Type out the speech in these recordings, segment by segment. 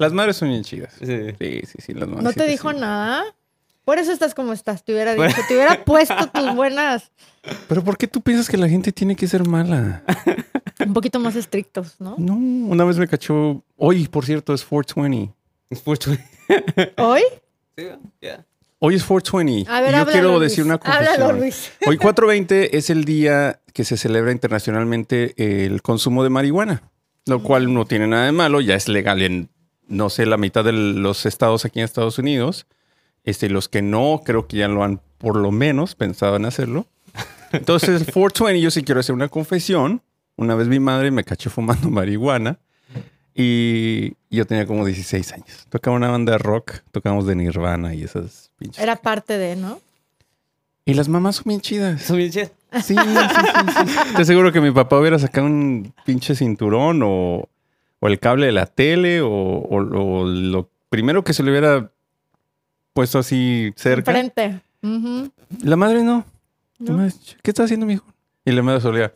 Las madres son bien chidas. Sí. Sí, sí, sí, las madres. ¿No te dijo sí. nada? Por eso estás como estás. Te hubiera dicho, te hubiera puesto tus buenas, Pero ¿por qué tú piensas que la gente tiene que ser mala? un poquito más estrictos, ¿no? No, una vez me cachó. Hoy, por cierto, es 420. Es fuerte. ¿Hoy? Sí, ya. Hoy es 420. A ver, y yo háblalo, quiero Luis. decir una confesión. Háblalo, Luis. Hoy 420 es el día que se celebra internacionalmente el consumo de marihuana, lo cual no tiene nada de malo, ya es legal en, no sé, la mitad de los estados aquí en Estados Unidos. Este, los que no, creo que ya lo han por lo menos pensado en hacerlo. Entonces, el 420, yo sí quiero hacer una confesión. Una vez mi madre me cachó fumando marihuana y yo tenía como 16 años. Tocaba una banda de rock, tocábamos de Nirvana y esas pinches. Era parte de, ¿no? Y las mamás son bien chidas. Son bien chidas. Sí, sí, sí, sí. Te aseguro que mi papá hubiera sacado un pinche cinturón o, o el cable de la tele o, o- o lo primero que se le hubiera puesto así cerca. Enfrente. Ujú. La madre no. La ¿No? madre, ¿Qué está haciendo mi hijo? Y la madre solía,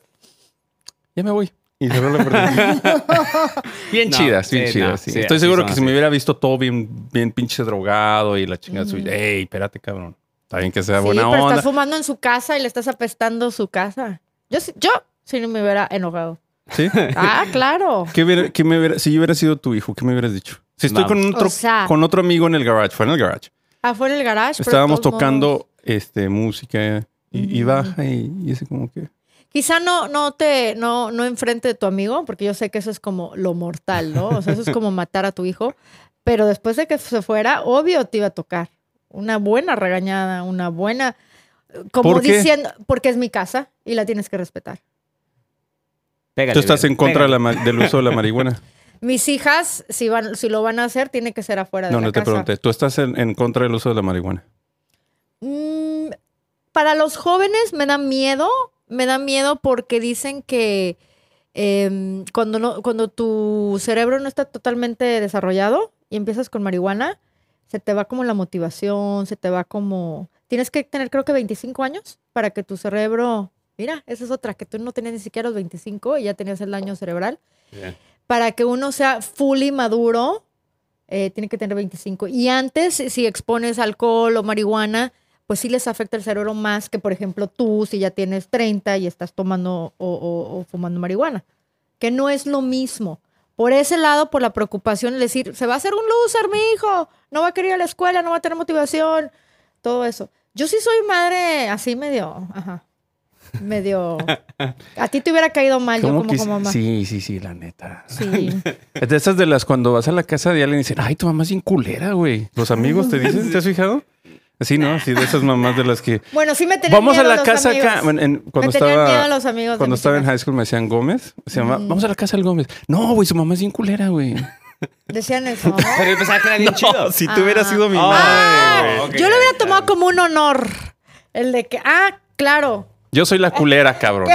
ya me voy. Y cerró la puerta. bien No, chidas, bien sí, chidas. no, sí. sí, Estoy seguro que si me hubiera visto todo bien, bien pinche drogado y la chingada suya, ey, espérate, cabrón. Está bien que sea Sí, buena pero onda. estás fumando en su casa y le estás apestando su casa. Yo, sí- yo sí no me hubiera enojado. ¿Sí? Ah, claro. ¿Qué hubiera- qué me hubiera- si yo hubiera sido tu hijo, ¿qué me hubieras dicho? Si estoy con otro, O sea- con otro amigo en el garage, fue en el garage. Afuera del garage. pero de Estábamos tocando modos- este, música y, y baja y, y ese como que... Quizá no, no te, no, no enfrente de tu amigo, porque yo sé que eso es como lo mortal, ¿no? O sea, eso es como matar a tu hijo. Pero después de que se fuera, obvio te iba a tocar. Una buena regañada, una buena. Como ¿Por qué? diciendo, porque es mi casa y la tienes que respetar. Pégale, Tú estás en contra la del uso de la marihuana. Mis hijas, si, van, si lo van a hacer, tiene que ser afuera de No, la no te casa. pregunté. Tú estás en, en contra del uso de la marihuana. Mm, para los jóvenes me da miedo, me da miedo porque dicen que em, cuando, no, cuando tu cerebro no está totalmente desarrollado y empiezas con marihuana, se te va como la motivación, se te va como... Tienes que tener creo que 25 años para que tu cerebro... Mira, esa es otra, que tú no tenías ni siquiera los 25 y ya tenías el daño cerebral. Para que uno sea fully maduro, eh, tiene que tener 25. Y antes, si expones alcohol o marihuana, pues sí les afecta el cerebro más que, por ejemplo, tú, si ya tienes 30 y estás tomando o, o- o fumando marihuana. Que no es lo mismo. Por ese lado, por la preocupación, es decir, se va a hacer un loser, mi hijo, no va a querer ir a la escuela, no va a tener motivación, todo eso. Yo sí soy madre así medio, ajá, medio... A ti te hubiera caído mal yo ¿Cómo como, mamá. Sí, sí, sí, la neta. Sí. Es de esas de las cuando vas a la casa de alguien y dicen, ay, tu mamá es bien culera, güey. Los amigos te dicen, ¿te has fijado? Así, ¿no? Así de esas mamás de las que... Bueno, sí me tenían Vamos a la los casa amigos. acá. Bueno, en- cuando me estaba, miedo los amigos cuando estaba en high school me decían Gómez. Se llama, vamos a la casa del Gómez. No, güey, su mamá es bien culera, güey. Decían eso. ¿no? Pero yo pensaba que era bien chido. si tú hubieras sido mi Ah. madre, Yo lo hubiera tomado como un honor. El de que, ah, claro. Yo soy la culera, cabrón.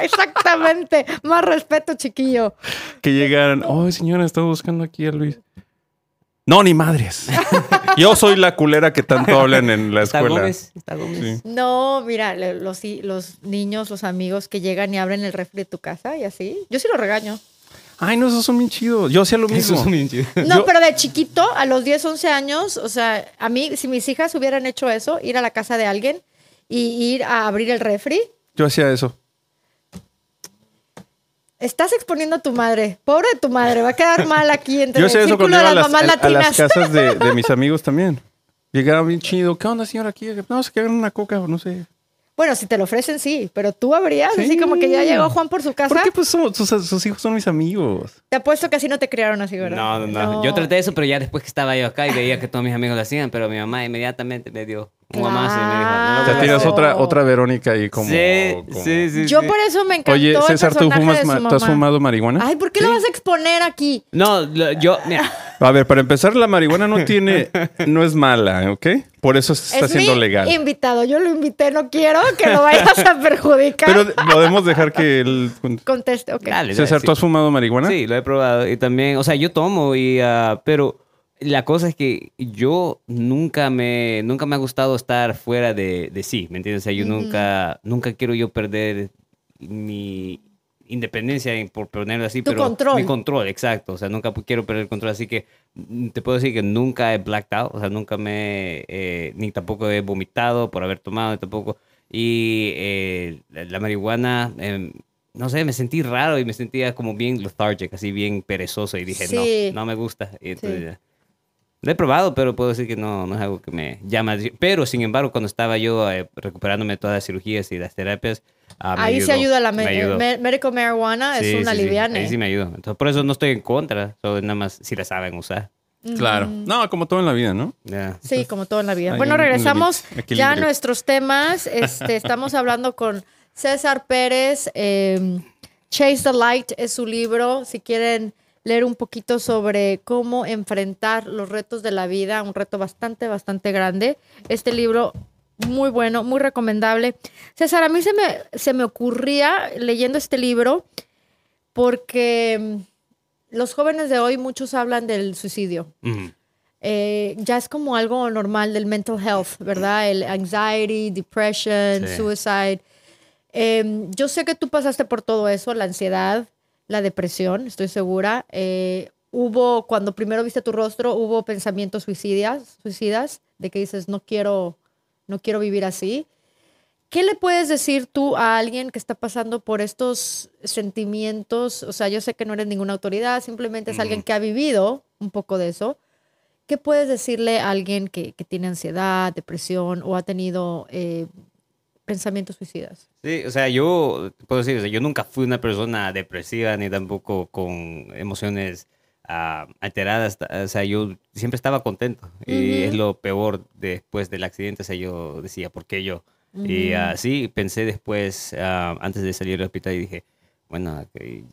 Exactamente. Más respeto, chiquillo. que llegaran. Oh, señora, estaba buscando aquí a Luis. No, ni madres. Yo soy la culera que tanto hablan en la Está escuela. Gómez. Está Gómez. Sí. No, mira, los, los niños, los amigos que llegan y abren el refri de tu casa y así. Yo sí lo regaño. Ay, no, esos son bien chidos. Yo hacía lo mismo. bien. No, Yo- pero de chiquito, a los 10, 11 años, o sea, a mí, si mis hijas hubieran hecho eso, ir a la casa de alguien y ir a abrir el refri, Yo hacía eso. estás exponiendo a tu madre. Pobre de tu madre, va a quedar mal aquí entre Yo el hacía eso círculo cuando de iba a las las, mamás a- a las latinas. casas de, de mis amigos también. Llegaba bien chido. ¿Qué onda, señora? Aquí, no, se quedan una coca, no sé. Bueno, si te lo ofrecen, sí, pero tú habrías, Sí. así como que ya llegó Juan por su casa. ¿Por qué? Pues somos- sus, sus hijos son mis amigos. Te apuesto que así no te criaron así, ¿verdad? No, no, no, Yo traté eso, pero ya después que estaba yo acá y veía que todos mis amigos lo hacían, pero mi mamá inmediatamente me dio un mamazo y me dijo, no lo O sea, hacer. otra, otra Verónica ahí como... Sí, como- sí, sí. Yo sí. por eso me encantó Oye, el César, ¿tú, fumas de su ma- ¿tú has fumado marihuana? Ay, ¿por qué lo vas a exponer aquí? No, lo- yo, mira, A ver, para empezar, la marihuana no tiene... no es mala, ¿ok? Por eso se está es siendo mi legal. invitado. Yo lo invité, no quiero que lo vayas a perjudicar. Pero podemos dejar que él... Conteste, ok. dale, dale, César, sí. ¿tú has fumado marihuana? Sí, lo he probado. Y también, o sea, yo tomo, y, ah, pero la cosa es que yo nunca me, nunca me ha gustado estar fuera de, de sí, ¿me entiendes? O sea, yo nunca, nunca quiero yo perder mi independencia, en- por ponerlo así, Tu pero control. mi control, exacto. O sea, nunca quiero perder el control. Así que te puedo decir que nunca he blacked out. O sea, nunca me, eh, ni tampoco he vomitado por haber tomado, ni tampoco. Y eh, la, la marihuana, em, no sé, me sentí raro y me sentía como bien lethargic, así bien perezoso. Y dije, Sí. no, no me gusta. Y entonces Sí. Lo he probado, pero puedo decir que no, no es algo que me llama. Pero, sin embargo, cuando estaba yo eh, recuperándome de todas las cirugías y las terapias, ah, Ahí se ayuda la me me- medical marijuana, Sí, es una sí, sí. liviana. Ahí sí me ayudó. Entonces, por eso no estoy en contra, solo nada más si la saben usar. Claro. No, como todo en la vida, ¿no? Sí, como todo en la vida. Hay Bueno, regresamos ya a nuestros temas. Este, estamos hablando con César Pérez. eh, Chase the Light es su libro. Si quieren leer un poquito sobre cómo enfrentar los retos de la vida, un reto bastante, bastante grande. Este libro muy bueno, muy recomendable. César, a mí se me, se me ocurría leyendo este libro porque mm, los jóvenes de hoy muchos hablan del suicidio eh, ya es como algo normal del mental health, ¿verdad? El anxiety, depression, Sí. suicide. Eh, yo sé que tú pasaste por todo eso, la ansiedad, la depresión, estoy segura. Eh, hubo, cuando primero viste tu rostro, hubo pensamientos suicidas, suicidas, de que dices, no quiero, no quiero vivir así. ¿Qué le puedes decir tú a alguien que está pasando por estos sentimientos? O sea, yo sé que no eres ninguna autoridad, simplemente es alguien que ha vivido un poco de eso. ¿Qué puedes decirle a alguien que, que tiene ansiedad, depresión o ha tenido eh, pensamientos suicidas? Sí, o sea, yo puedo decir, o sea, yo nunca fui una persona depresiva ni tampoco con emociones ah, alteradas. O sea, yo siempre estaba contento. Y es lo peor después del accidente. O sea, yo decía, ¿por qué yo? Y así pensé después, ah, antes de salir del hospital, y dije, bueno,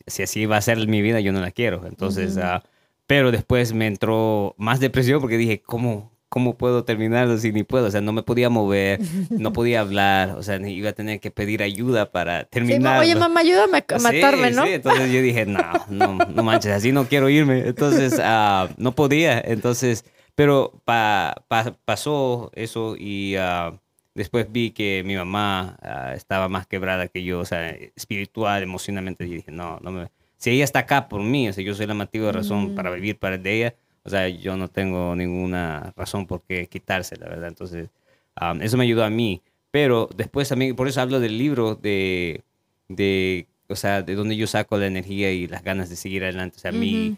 si así va a ser mi vida, yo no la quiero. Entonces, ah, pero después me entró más depresión porque dije, ¿cómo, ¿cómo puedo terminarlo si ni puedo? O sea, no me podía mover, no podía hablar, o sea, ni iba a tener que pedir ayuda para Sí, terminar. Oye, mamá, ayúdame a Sí, matarme, ¿no? sí, entonces yo dije, no, no, no manches, así no quiero irme. Entonces, ah, no podía. Entonces, pero pa- pa- pasó eso y ah, después vi que mi mamá ah, estaba más quebrada que yo, o sea, espiritual, emocionalmente. Y dije, no, no me... Si ella está acá por mí, o sea, yo soy la motivo de razón para vivir para de ella, o sea, yo no tengo ninguna razón por qué quitarse, la verdad. Entonces, ah, eso me ayudó a mí. Pero después también, por eso hablo del libro de, de, o sea, de donde yo saco la energía y las ganas de seguir adelante. O sea, mi,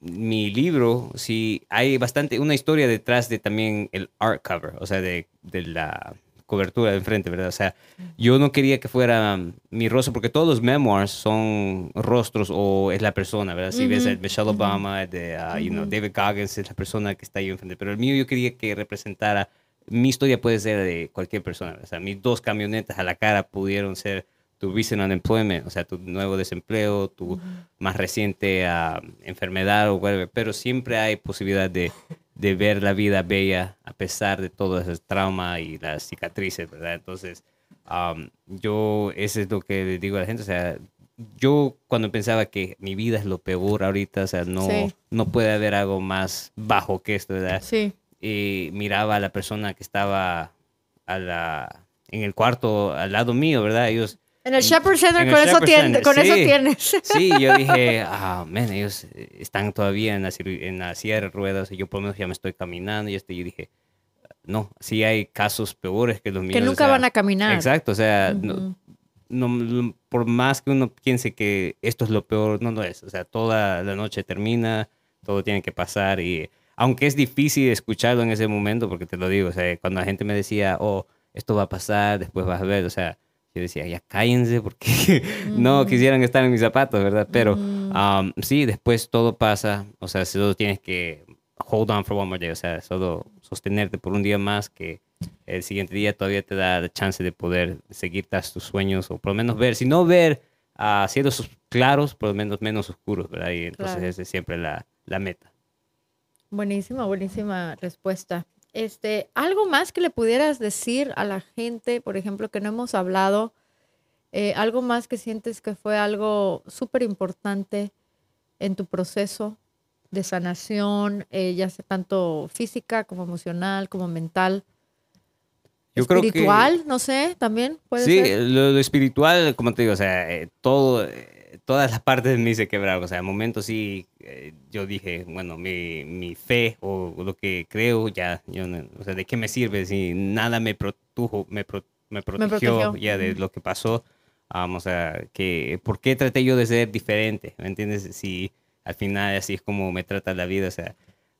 mi libro, sí, hay bastante, una historia detrás de también el art cover, o sea, de, de la cobertura de enfrente, ¿verdad? O sea, yo no quería que fuera mi rostro, porque todos los memoirs son rostros o es la persona, ¿verdad? Si ves a Michelle Obama, de, ah, you know, David Goggins es la persona que está ahí enfrente, pero el mío yo quería que representara, mi historia puede ser de cualquier persona, ¿verdad? o sea, mis dos camionetas a la cara pudieron ser tu recent unemployment, o sea, tu nuevo desempleo, tu más reciente ah, enfermedad o whatever, pero siempre hay posibilidad de, de ver la vida bella a pesar de todo ese trauma y las cicatrices, ¿verdad? Entonces, yo, eso es lo que le digo a la gente, o sea, yo cuando pensaba que mi vida es lo peor ahorita, o sea, no, Sí. no puede haber algo más bajo que esto, ¿verdad? Sí. y miraba a la persona que estaba a la, en el cuarto al lado mío, ¿verdad? Ellos... En el Shepherd Center, en el con, eso, Shepherd tien- Center, con eso sí. tienes. Sí, yo dije, ah, man, ellos están todavía en la, en la silla de ruedas y yo por lo menos ya me estoy caminando y este, yo dije, no, sí hay casos peores que los míos. que o nunca sea, van a caminar. Exacto, o sea, no- no- no- por más que uno piense que esto es lo peor, no lo es. O sea, toda la noche termina, todo tiene que pasar y aunque es difícil escucharlo en ese momento, porque te lo digo, o sea, cuando la gente me decía, oh, esto va a pasar, después vas a ver, o sea, yo decía, ya cállense porque no quisieran estar en mis zapatos, ¿verdad? Pero um, sí, después todo pasa, o sea, solo tienes que hold on for one more day, o sea, solo sostenerte por un día más que el siguiente día todavía te da la chance de poder seguir tras tus sueños o por lo menos ver, si no ver a cielos claros, por lo menos menos oscuros, ¿verdad? Y entonces Claro. esa es siempre la, la meta. Buenísima, buenísima respuesta. Este, algo más que le pudieras decir a la gente, por ejemplo, que no hemos hablado, eh, algo más que sientes que fue algo súper importante en tu proceso de sanación, eh, ya sea tanto física como emocional, como mental, Yo creo que- espiritual, no sé, también puede Sí, ser. lo, lo espiritual, como te digo, o sea, eh, todo, todas las partes de mí se quebraron. O sea, en momentos sí, eh, yo dije, bueno, mi, mi, fe o lo que creo, ya, yo, o sea, ¿de qué me sirve si nada me protujo, me, me, protegió, ya de lo que pasó? Vamos a que, ¿por qué traté yo de ser diferente? ¿Me entiendes? Si al final así es como me trata la vida, o sea,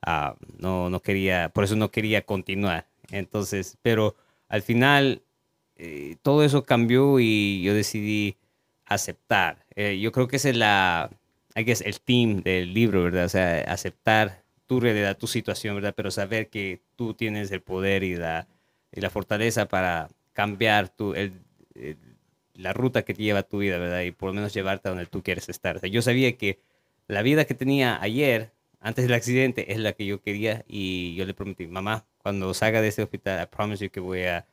uh, no, no quería, por eso no quería continuar. Entonces, pero al final eh, todo eso cambió y yo decidí aceptar. Eh, yo creo que ese es la, que es el team del libro, ¿verdad? O sea, aceptar tu realidad, tu situación, ¿verdad? Pero saber que tú tienes el poder y la, y la fortaleza para cambiar tu, la ruta que te lleva tu vida, ¿verdad? Y por lo menos llevarte a donde tú quieres estar. O sea, yo sabía que la vida que tenía ayer, antes del accidente, es la que yo quería y yo le prometí, mamá, cuando salga de ese hospital, I promise you que voy a,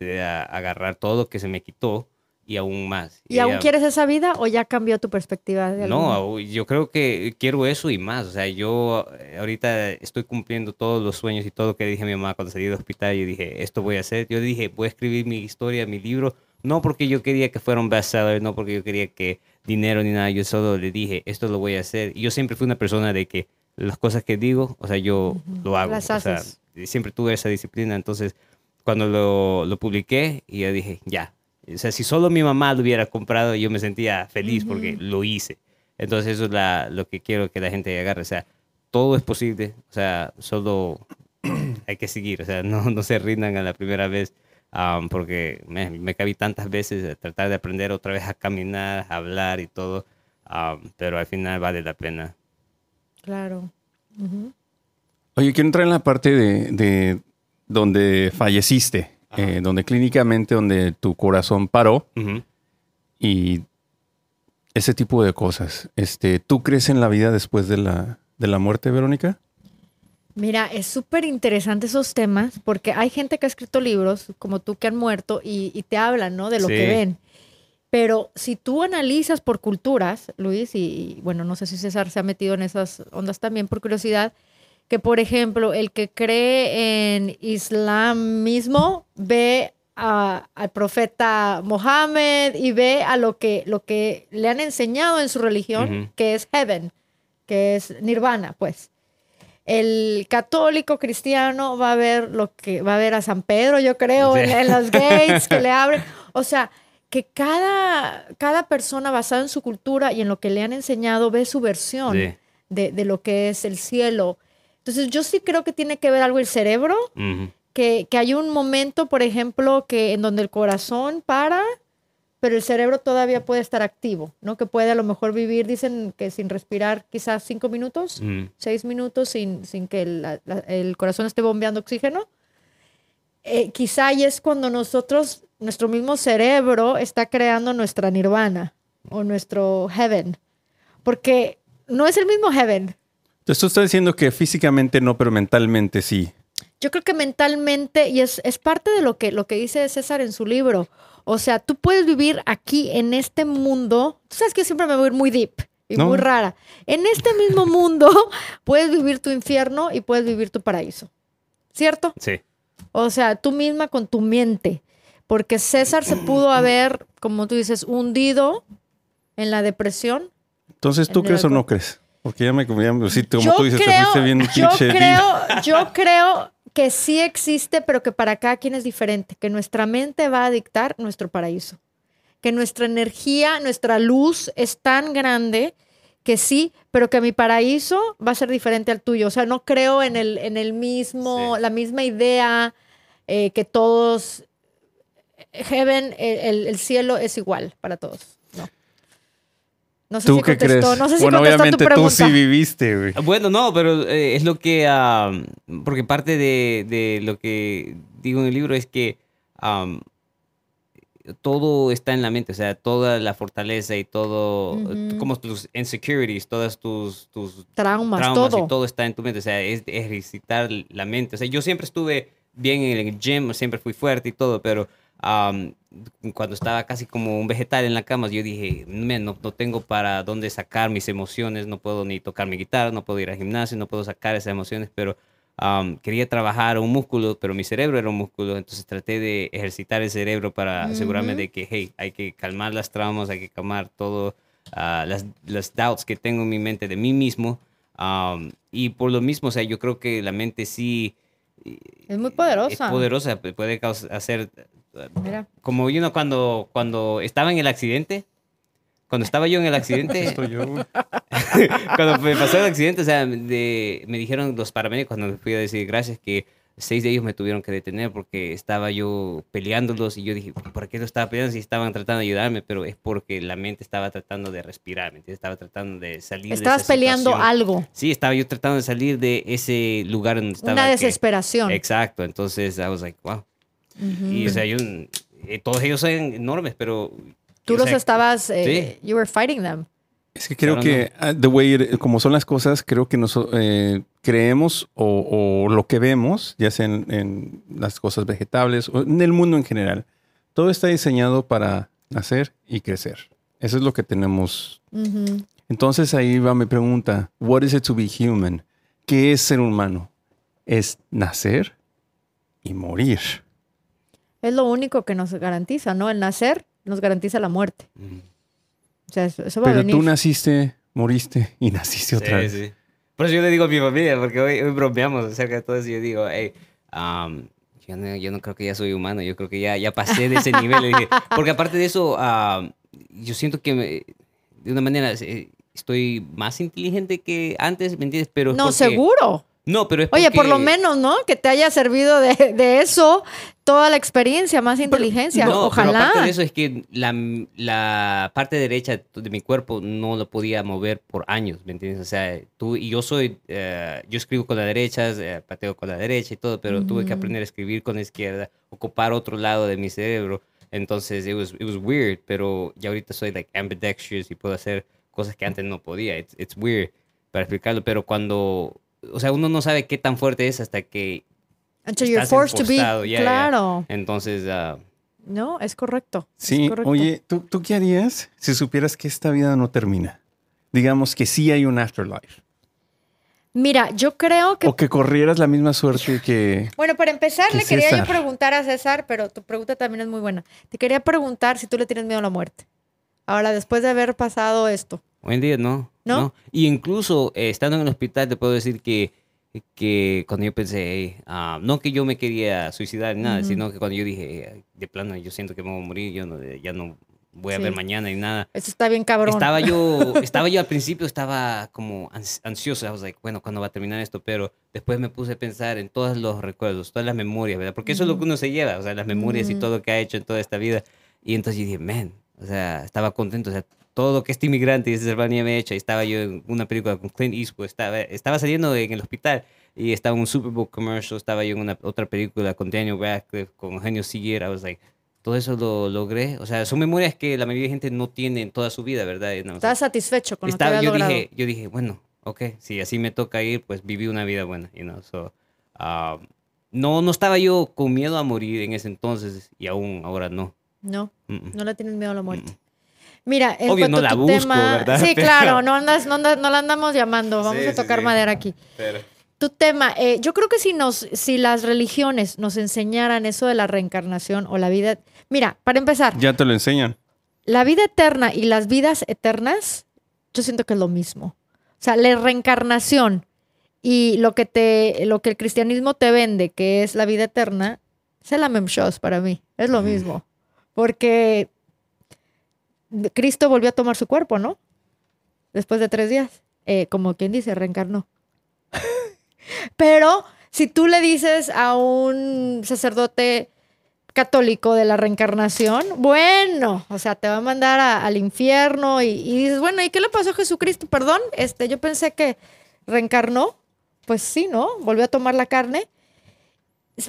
a agarrar todo que se me quitó y aún más. ¿Y, aún quieres esa vida o ya cambió tu perspectiva? De no, yo creo que quiero eso y más. O sea, yo eh, ahorita estoy cumpliendo todos los sueños y todo lo que dije a mi mamá cuando salí del hospital. Yo dije, esto voy a hacer. Yo dije, voy a escribir mi historia, mi libro. No porque yo quería que fuera un bestseller, no porque yo quería que dinero ni nada. Yo solo le dije, esto lo voy a hacer. Y yo siempre fui una persona de que las cosas que digo, o sea, yo lo hago. Las haces. O sea, siempre tuve esa disciplina. Entonces, cuando lo, lo publiqué, y yo dije, ya, o sea, si solo mi mamá lo hubiera comprado, yo me sentía feliz porque lo hice. Entonces eso es la, lo que quiero que la gente agarre. O sea, todo es posible. O sea, solo hay que seguir. O sea, no, no se rindan a la primera vez. Um, porque me, me cabí tantas veces a tratar de aprender otra vez a caminar, a hablar y todo. Um, pero al final vale la pena. Claro. Oye, quiero entrar en la parte de, de donde falleciste. Eh, donde clínicamente, donde tu corazón paró y ese tipo de cosas. Este, ¿Tú crees en la vida después de la, de la muerte, Verónica? Mira, es súper interesante esos temas porque hay gente que ha escrito libros como tú que han muerto y, te hablan, ¿no? De lo que ven. Pero si tú analizas por culturas, Luis, y, bueno, no sé si César se ha metido en esas ondas también por curiosidad, que, por ejemplo, el que cree en islamismo ve al profeta Mohammed y ve a lo que, lo que le han enseñado en su religión, que es heaven, que es nirvana, pues. El católico cristiano va a ver lo que va a ver a San Pedro, yo creo, en, los gates que le abren. O sea, que cada, cada persona basada en su cultura y en lo que le han enseñado ve su versión de, de, lo que es el cielo entonces yo sí creo que tiene que ver algo el cerebro, que, hay un momento, por ejemplo, que en donde el corazón para, pero el cerebro todavía puede estar activo, ¿no? Que puede a lo mejor vivir, dicen que sin respirar quizás cinco minutos, seis minutos sin, sin que el, corazón esté bombeando oxígeno. Eh, quizá ahí es cuando nosotros, nuestro mismo cerebro está creando nuestra nirvana o nuestro heaven, porque no es el mismo heaven, entonces tú estás diciendo que físicamente no, pero mentalmente sí. Yo creo que mentalmente, y es, es parte de lo que, lo que dice César en su libro. O sea, tú puedes vivir aquí en este mundo. Tú sabes que siempre me voy a ir muy deep y muy rara. En este mismo mundo puedes vivir tu infierno y puedes vivir tu paraíso. ¿Cierto? Sí. O sea, tú misma con tu mente. Porque César se pudo haber, como tú dices, hundido en la depresión. Entonces, ¿tú crees o no crees? Porque ya me, comía, como tú dices, creo, te bien yo creo, yo creo que sí existe, pero que para cada quien es diferente, que nuestra mente va a dictar nuestro paraíso, que nuestra energía, nuestra luz es tan grande que sí, pero que mi paraíso va a ser diferente al tuyo. O sea, no creo en el, en el mismo, la misma idea eh, que todos, heaven, el cielo es igual para todos. No sé ¿Tú si qué crees? No sé si bueno, obviamente tú sí viviste, güey. Bueno, no, pero eh, es lo que. porque parte de, lo que digo en el libro es que todo está en la mente, o sea, toda la fortaleza y todo, como tus insecurities, todas tus, tus traumas, todo. y todo está en tu mente, o sea, es ejercitar la mente. O sea, yo siempre estuve bien en el gym, siempre fui fuerte y todo, pero cuando estaba casi como un vegetal en la cama, yo dije, no, no tengo para dónde sacar mis emociones, no puedo ni tocar mi guitarra, no puedo ir al gimnasio, no puedo sacar esas emociones, pero quería trabajar un músculo, pero mi cerebro era un músculo, entonces traté de ejercitar el cerebro para asegurarme de que, hey, hay que calmar las traumas, hay que calmar todo ah, las, las doubts que tengo en mi mente de mí mismo. um, y por lo mismo, o sea, yo creo que la mente sí Es muy es poderosa. poderosa, pu- puede hacer, Mira. como yo, cuando, cuando estaba en el accidente, cuando estaba yo en el accidente, cuando me pasó el accidente, o sea, de- me dijeron los paramédicos cuando me fui a decir gracias que seis de ellos me tuvieron que detener porque estaba yo peleándolos y yo dije, ¿por qué lo estaba peleando si estaban tratando de ayudarme? Pero es porque la mente estaba tratando de respirar, ¿me entiendes? Estaba tratando de salir de Estabas esa peleando situación. algo. Sí, estaba yo tratando de salir de ese lugar donde estaba. Una que- desesperación. Exacto, entonces I was like, wow. Y o sea, yo, eh, todos ellos son enormes, pero... Tú los sea, estabas, eh, you were fighting them. Es que creo Claro, que ah, the way it- como son las cosas, creo que nos eh, creemos o, o lo que vemos, ya sea en, en las cosas vegetales o en el mundo en general, todo está diseñado para nacer y crecer. Eso es lo que tenemos. Entonces ahí va mi pregunta, what is it to be human? ¿Qué es ser humano? Es nacer y morir. Es lo único que nos garantiza, ¿no? El nacer nos garantiza la muerte. mm, O sea, eso, eso va a Pero venir. tú naciste, moriste y naciste otra sí, vez. sí. Por eso yo le digo a mi familia, porque hoy, hoy bromeamos acerca de todo eso. Yo digo, hey, um, yo, no, yo no creo que ya soy humano, yo creo que ya, ya pasé de ese nivel. Le dije, porque aparte de eso, um, yo siento que me- de una manera eh, estoy más inteligente que antes, ¿me entiendes? Pero no, porque- seguro. No, pero es Oye, por lo menos, ¿no? Que te haya servido de, de eso toda la experiencia, más inteligencia. No, pero Ojalá. aparte de eso es que la, la parte derecha de mi cuerpo no lo podía mover por años, ¿me entiendes? O sea, tú y yo soy, eh, yo escribo con la derecha, eh, pateo con la derecha y todo, pero tuve que aprender a escribir con la izquierda, ocupar otro lado de mi cerebro. Entonces, it was, it was weird, pero ya ahorita soy like ambidextrous y puedo hacer cosas que antes no podía. It's, it's weird para explicarlo, pero cuando, o sea, uno no sabe qué tan fuerte es hasta que, Until you're estás forced to be. encostado, ya, ya. claro. entonces, ah, No, es correcto. es Sí, correcto. oye, ¿tú, ¿tú qué harías si supieras que esta vida no termina? Digamos que sí hay un afterlife. Mira, yo creo que O que corrieras la misma suerte que... Bueno, para empezar, ¿Qué le quería César? yo preguntar a César, pero tu pregunta también es muy buena. Te quería preguntar si tú le tienes miedo a la muerte. Ahora, después de haber pasado esto. Hoy en día no. ¿No? Y incluso eh, estando en el hospital te puedo decir que, que cuando yo pensé, "Hey, ah, no que yo me quería suicidar ni nada, Ujú. sino que cuando yo dije, "Ay, de plano, yo siento que me voy a morir, yo no, ya no voy a ver mañana ni nada. Eso está bien cabrón. Estaba yo, estaba yo al principio, estaba como ans- ansioso. I was like, bueno, ¿cuándo va a terminar esto? Pero después me puse a pensar en todos los recuerdos, todas las memorias, ¿verdad? Porque eso es lo que uno se lleva, o sea, las memorias y todo lo que ha hecho en toda esta vida. Y entonces yo dije, man, o sea, estaba contento, o sea, todo lo que este inmigrante y ese hermano me ha hecho. Estaba yo en una película con Clint Eastwood, estaba, estaba saliendo en el hospital y estaba en un Super Bowl commercial, estaba yo en una otra película con Daniel Radcliffe, con Eugenio Siguier. I was like, todo eso lo logré. O sea, son memorias que la mayoría de gente no tiene en toda su vida, ¿verdad? No, o sea, satisfecho con lo que estaba- habías yo logrado. dije, yo dije, bueno, ok, si así me toca ir, pues viví una vida buena, you know, so, um, no, no estaba yo con miedo a morir en ese entonces y aún ahora no. No, Mm, mm, no le tienes miedo a la muerte. mm. Mira, en Obvio, no la tu busco, tema, ¿verdad? Sí, Pero- claro, no, andas, no, andas- no la andamos llamando. Vamos Sí, a sí, tocar sí. madera aquí. Tu tema, eh, yo creo que si nos, si las religiones nos enseñaran eso de la reencarnación o la vida, mira, para empezar, Ya te lo enseñan. la vida eterna y las vidas eternas, yo siento que es lo mismo. O sea, la reencarnación y lo que te, lo que el cristianismo te vende, que es la vida eterna, es el Amem Shows para mí. Es lo mismo. Porque Cristo volvió a tomar su cuerpo, ¿no? Después de tres días. Eh, como quien dice, reencarnó. Pero si tú le dices a un sacerdote católico de la reencarnación, bueno, o sea, te va a mandar a- al infierno y, y dices, bueno, ¿y qué le pasó a Jesucristo? Perdón, este, yo pensé que reencarnó. Pues sí, ¿no? Volvió a tomar la carne.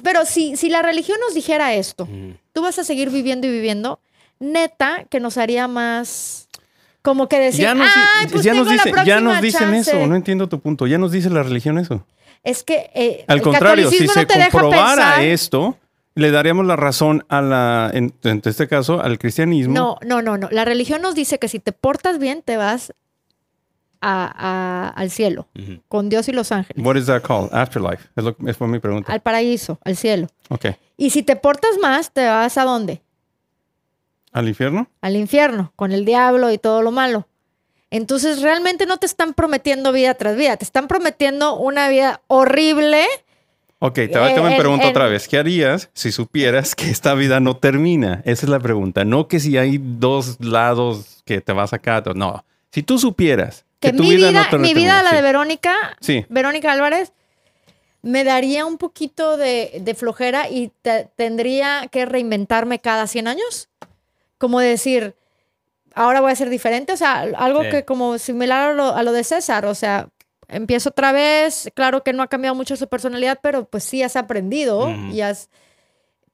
Pero si, si la religión nos dijera esto, Mm. tú vas a seguir viviendo y viviendo, neta, que nos haría más como que decir, ya nos, "Ay, pues ya nos la ya nos dicen chance". eso. No entiendo tu punto. Ya nos dice la religión eso. Es que eh, Al el contrario, si se comprobara pensar- esto, le daríamos la razón a la, en, en este caso, al cristianismo. No, no, no, no. La religión nos dice que si te portas bien, te vas a- a- al cielo, con Dios y los ángeles, What is that called? Afterlife. Es lo, es fue mi pregunta. al paraíso, al cielo. Ok. Y si te portas más, te vas a dónde? ¿Al infierno? Al infierno, con el diablo y todo lo malo. Entonces realmente no te están prometiendo vida tras vida, te están prometiendo una vida horrible. Ok, te, te me En- pregunto en- otra vez, ¿qué harías si supieras que esta vida no termina? Esa es la pregunta. No que si hay dos lados que te vas acá, no. Si tú supieras que, Que tu mi vida, vida, no termina. mi vida, la sí. de Verónica, Sí. Verónica Álvarez, me daría un poquito de, de flojera y te- tendría que reinventarme cada 100 años. Como decir, ahora voy a ser diferente. O sea, algo Sí. que como similar a lo, a lo de César. O sea, empiezo otra vez. Claro que no ha cambiado mucho su personalidad, pero pues sí has aprendido y has...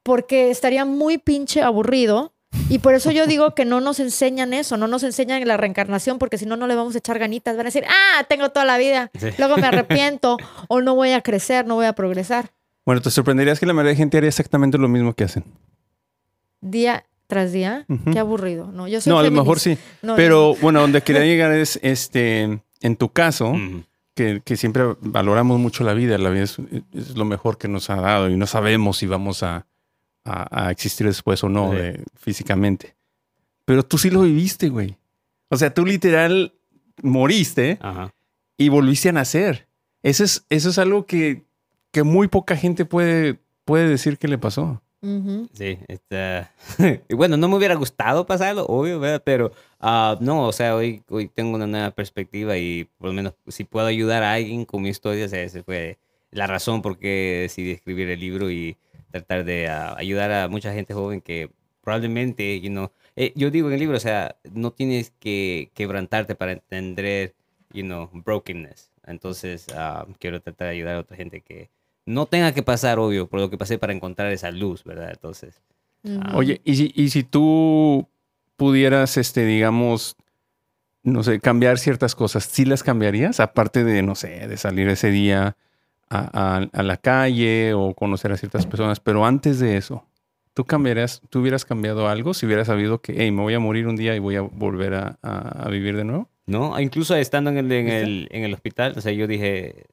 Porque estaría muy pinche aburrido. Y por eso yo digo que no nos enseñan eso, no nos enseñan la reencarnación, porque si no, no le vamos a echar ganitas. Van a decir, ah, tengo toda la vida, Sí. luego me arrepiento, o no voy a crecer, no voy a progresar. Bueno, te sorprenderías que la mayoría de gente haría exactamente lo mismo que hacen. Día tras día, qué aburrido. No, yo soy No, a lo mejor sí. No, Pero bueno, donde quería llegar es, este, en tu caso, que, que siempre valoramos mucho la vida. La vida es, es lo mejor que nos ha dado y no sabemos si vamos a, a- a existir después o no Sí. de- físicamente. Pero tú sí lo viviste, güey. O sea, tú literal moriste Ajá. y volviste a nacer. Eso es, eso es algo que, que muy poca gente puede, puede decir que le pasó. Ujú. Sí, está... y bueno, no me hubiera gustado pasarlo, obvio, ¿verdad? Pero ah, no, o sea, hoy, hoy tengo una nueva perspectiva y por lo menos si puedo ayudar a alguien con mi historia, esa fue la razón por qué decidí escribir el libro y tratar de ah, ayudar a mucha gente joven que probablemente, you know, eh, yo digo en el libro, o sea, no tienes que quebrantarte para entender, you know, brokenness. Entonces, ah, quiero tratar de ayudar a otra gente que no tenga que pasar, obvio, por lo que pasé para encontrar esa luz, ¿verdad? Entonces. Ah. Oye, y si, y si tú pudieras, este, digamos, no sé, cambiar ciertas cosas, ¿sí las cambiarías? Aparte de, no sé, de salir ese día a, a- a la calle o conocer a ciertas personas, pero antes de eso, ¿tú cambiarías, tú hubieras cambiado algo si hubieras sabido que, hey, me voy a morir un día y voy a volver a, a- a vivir de nuevo? ¿no? Incluso estando en el, en, el, en el hospital, o sea, yo dije,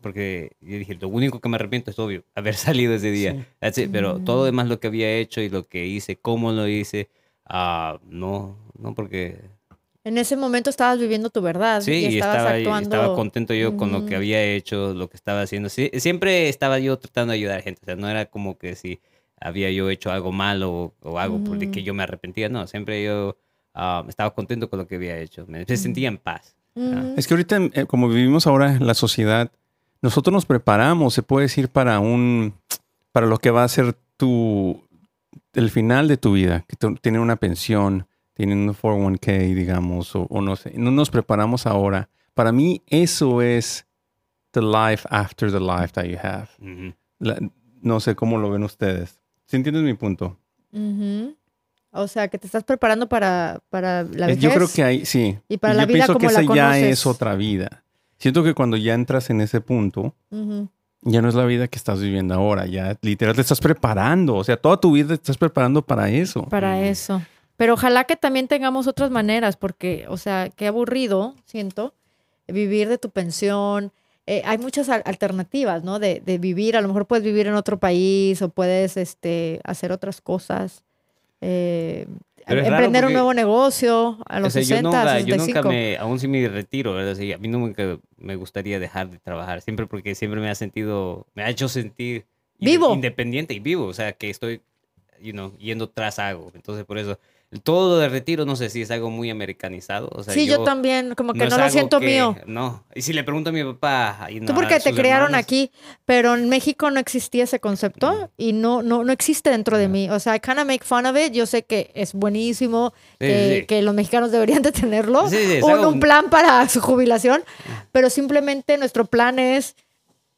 porque yo dije, lo único que me arrepiento es obvio, haber salido ese día. Sí. That's it, Pero todo lo demás lo que había hecho y lo que hice, cómo lo hice, ah, no, no, porque En ese momento estabas viviendo tu verdad sí, y estabas estaba, actuando. estaba contento yo con lo que había hecho, lo que estaba haciendo. Sí, siempre estaba yo tratando de ayudar a gente, o sea, no era como que si había yo hecho algo malo o, o algo por el que yo me arrepentía, no, siempre yo ah, estaba contento con lo que había hecho, me, me sentía en paz. Ujú. Es que ahorita, eh, como vivimos ahora en la sociedad, nosotros nos preparamos, se puede decir, para un, para lo que va a ser tu, el final de tu vida, que tú- tienen una pensión, tienen un 401k, digamos, o, o no sé. No nos preparamos ahora. Para mí, eso es the life after the life that you have. La- no sé cómo lo ven ustedes. ¿Sí entiendes mi punto? O sea, que te estás preparando para, para la Eh, vejez. Yo creo que hay, sí. Y para yo la vida pienso que como esa ya conoces. es otra vida. Siento que cuando ya entras en ese punto, ya no es la vida que estás viviendo ahora, ya literal te estás preparando, o sea, toda tu vida te estás preparando para eso. Para Mm. eso. Pero ojalá que también tengamos otras maneras, porque, o sea, qué aburrido, siento, vivir de tu pensión. Eh, hay muchas al- alternativas, ¿no? De, de vivir, a lo mejor puedes vivir en otro país o puedes este, hacer otras cosas. Eh, Pero emprender un nuevo negocio a los O sea, 60, yo nunca, yo 65. nunca me, aún si me retiro, ¿verdad? A mí nunca me gustaría dejar de trabajar, siempre porque siempre me ha sentido, me ha hecho sentir Vivo. independiente y vivo, o sea, que estoy, you know, yendo tras algo. Entonces, por eso, todo lo de retiro, no sé si es algo muy americanizado. O sea, sí, yo, también, como que no, lo siento que- mío. No, y si le pregunto a mi papá, Tú porque te hermanos, aquí, pero en México no existía ese concepto y no, no, no existe dentro de mí. O sea, I kind of make fun of it. Yo sé que es buenísimo, Sí, que, sí, sí. que los mexicanos deberían de tenerlo. Sí, un, un plan para su jubilación, pero simplemente nuestro plan es,